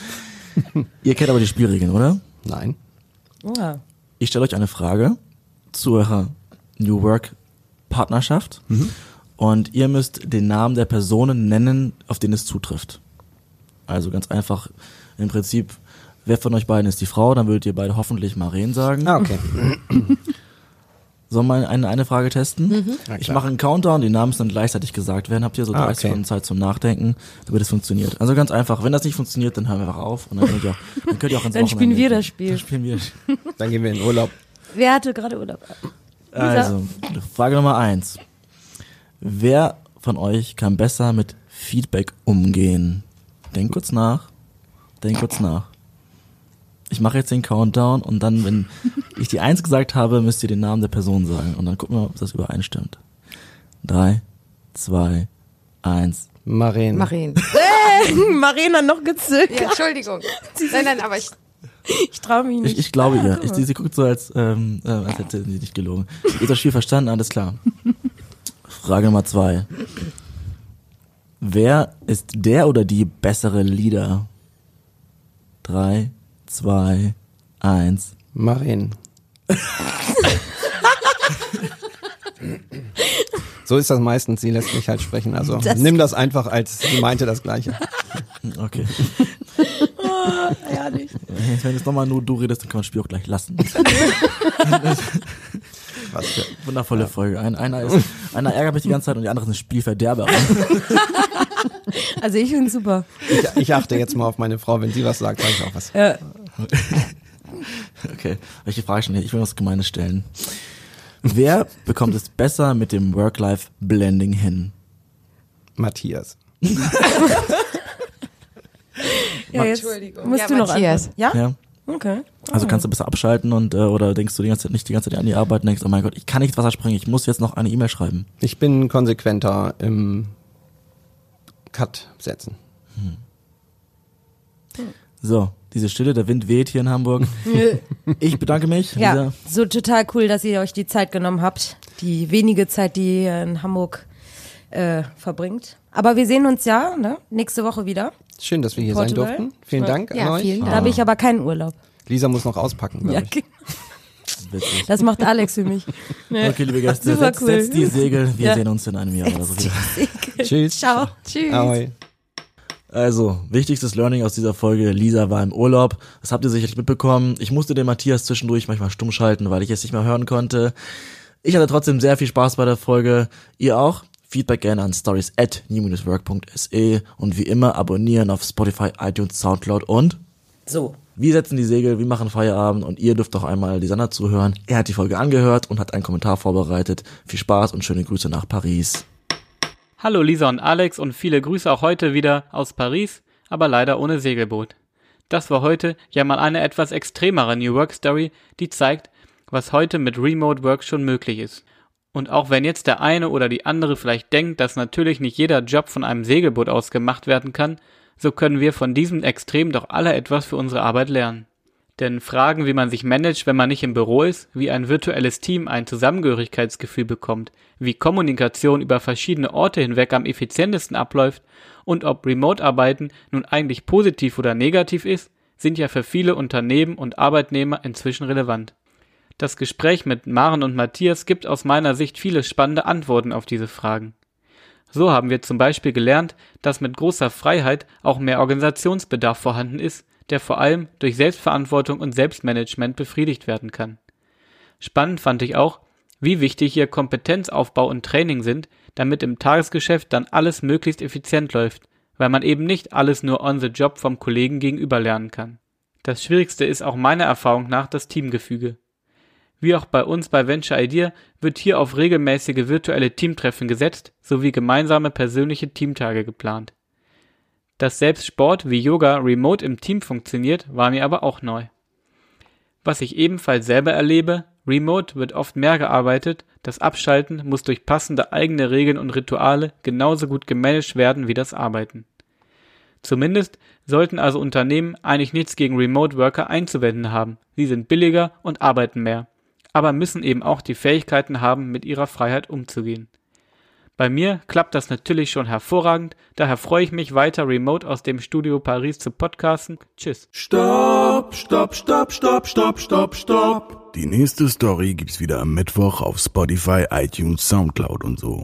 Ihr kennt aber die Spielregeln, oder? Nein. Ja. Ich stelle euch eine Frage zu eurer New Work Partnerschaft und ihr müsst den Namen der Personen nennen, auf den es zutrifft. Also ganz einfach im Prinzip, wer von euch beiden ist die Frau, dann würdet ihr beide hoffentlich Maren sagen. Ah, okay. Sollen wir eine, eine Frage testen? Ja, ich mache einen Countdown, die Namen müssen dann gleichzeitig gesagt werden. Habt ihr so Ah, 30 okay. Sekunden Zeit zum Nachdenken, damit es funktioniert. Also ganz einfach, wenn das nicht funktioniert, dann hören wir einfach auf und dann könnt ihr auch, dann könnt ihr auch ins Dann spielen wir gehen. das Spiel. Dann spielen wir. Dann gehen wir in Urlaub. Wer hatte gerade Urlaub? Also, Frage Nummer eins. Wer von euch kann besser mit Feedback umgehen? Denk kurz nach. Denk kurz nach. Ich mache jetzt den Countdown und dann, wenn ich die Eins gesagt habe, müsst ihr den Namen der Person sagen. Und dann gucken wir, ob das übereinstimmt. Drei, zwei, eins. Maren. Maren. Marina noch gezögert. Ja, Entschuldigung. Nein, nein, aber ich, Ich traue mich nicht. Ich, ich glaube ihr. Ich, sie guckt so, als, ähm, äh, als hätte sie nicht gelogen. Ihr das Spiel verstanden, alles klar. Frage Nummer zwei. Wer ist der oder die bessere Leader? Drei, zwei, eins. Maren. So ist das meistens. Sie lässt mich halt sprechen. Also Das- nimm das einfach als sie meinte das Gleiche. Okay. Herrlich. Wenn jetzt nochmal nur du redest, dann können wir das Spiel auch gleich lassen. Was für, Wundervolle Folge. Ein, einer, ist, einer ärgert mich die ganze Zeit und die andere ist ein Spielverderber. Also ich finde super. ich, ich achte jetzt mal auf meine Frau. Wenn sie was sagt, sage ich auch was. Ja. Okay, welche Frage schon? Ich will was Gemeines stellen. Wer bekommt es besser mit dem Work-Life-Blending hin? Matthias. Ja, jetzt Entschuldigung. musst Ja, du noch Matthias. Ja? Ja. Okay. Also kannst du besser abschalten und äh, oder denkst du die ganze Zeit nicht die ganze Zeit an die Arbeit und denkst, oh mein Gott, ich kann nicht Wasser springen, ich muss jetzt noch eine E-Mail schreiben. Ich bin konsequenter im Cut setzen. So, diese Stille, der Wind weht hier in Hamburg. Ich bedanke mich. Ja, Lisa. so total cool, dass ihr euch die Zeit genommen habt. Die wenige Zeit, die ihr in Hamburg äh, verbringt. Aber wir sehen uns ja ne, nächste Woche wieder. Schön, dass wir hier Portugal. sein durften. Vielen. Dank Ja, an euch. vielen Da habe ich aber keinen Urlaub. Lisa muss noch auspacken, glaube Ja, ich. genau. Witzig. Das macht Alex für mich. Okay, liebe Gäste, setzt, cool. setzt die Segel. Wir Ja. sehen uns in einem Jahr oder so wieder. Tschüss. Ciao. Tschüss. Ahoi. Also, wichtigstes Learning aus dieser Folge, Lisa war im Urlaub. Das habt ihr sicherlich mitbekommen. Ich musste den Matthias zwischendurch manchmal stumm schalten, weil ich es nicht mehr hören konnte. Ich hatte trotzdem sehr viel Spaß bei der Folge. Ihr auch? Feedback gerne an stories at new-work.se und wie immer abonnieren auf Spotify, iTunes, Soundcloud und So. wir setzen die Segel, wir machen Feierabend und ihr dürft auch einmal die Sander zuhören. Er hat die Folge angehört und hat einen Kommentar vorbereitet. Viel Spaß und schöne Grüße nach Paris. Hallo Lisa und Alex und viele Grüße auch heute wieder aus Paris, aber leider ohne Segelboot. Das war heute ja mal eine etwas extremere New Work Story, die zeigt, was heute mit Remote Work schon möglich ist. Und auch wenn jetzt der eine oder die andere vielleicht denkt, dass natürlich nicht jeder Job von einem Segelboot aus gemacht werden kann, so können wir von diesem Extrem doch alle etwas für unsere Arbeit lernen. Denn Fragen, wie man sich managt, wenn man nicht im Büro ist, wie ein virtuelles Team ein Zusammengehörigkeitsgefühl bekommt, wie Kommunikation über verschiedene Orte hinweg am effizientesten abläuft und ob Remote-Arbeiten nun eigentlich positiv oder negativ ist, sind ja für viele Unternehmen und Arbeitnehmer inzwischen relevant. Das Gespräch mit Maren und Matthias gibt aus meiner Sicht viele spannende Antworten auf diese Fragen. So haben wir zum Beispiel gelernt, dass mit großer Freiheit auch mehr Organisationsbedarf vorhanden ist, der vor allem durch Selbstverantwortung und Selbstmanagement befriedigt werden kann. Spannend fand ich auch, wie wichtig hier Kompetenzaufbau und Training sind, damit im Tagesgeschäft dann alles möglichst effizient läuft, weil man eben nicht alles nur on the job vom Kollegen gegenüber lernen kann. Das Schwierigste ist auch meiner Erfahrung nach das Teamgefüge. Wie auch bei uns bei Venture Idea wird hier auf regelmäßige virtuelle Teamtreffen gesetzt sowie gemeinsame persönliche Teamtage geplant. Dass selbst Sport wie Yoga remote im Team funktioniert, war mir aber auch neu. Was ich ebenfalls selber erlebe, remote wird oft mehr gearbeitet, das Abschalten muss durch passende eigene Regeln und Rituale genauso gut gemanagt werden wie das Arbeiten. Zumindest sollten also Unternehmen eigentlich nichts gegen Remote Worker einzuwenden haben. Sie sind billiger und arbeiten mehr, aber müssen eben auch die Fähigkeiten haben, mit ihrer Freiheit umzugehen. Bei mir klappt das natürlich schon hervorragend, daher freue ich mich weiter remote aus dem Studio Paris zu podcasten. Tschüss. Stopp, stopp, stopp, stopp, stopp, stopp, stopp. Die nächste Story gibt's wieder am Mittwoch auf Spotify, iTunes, Soundcloud und so.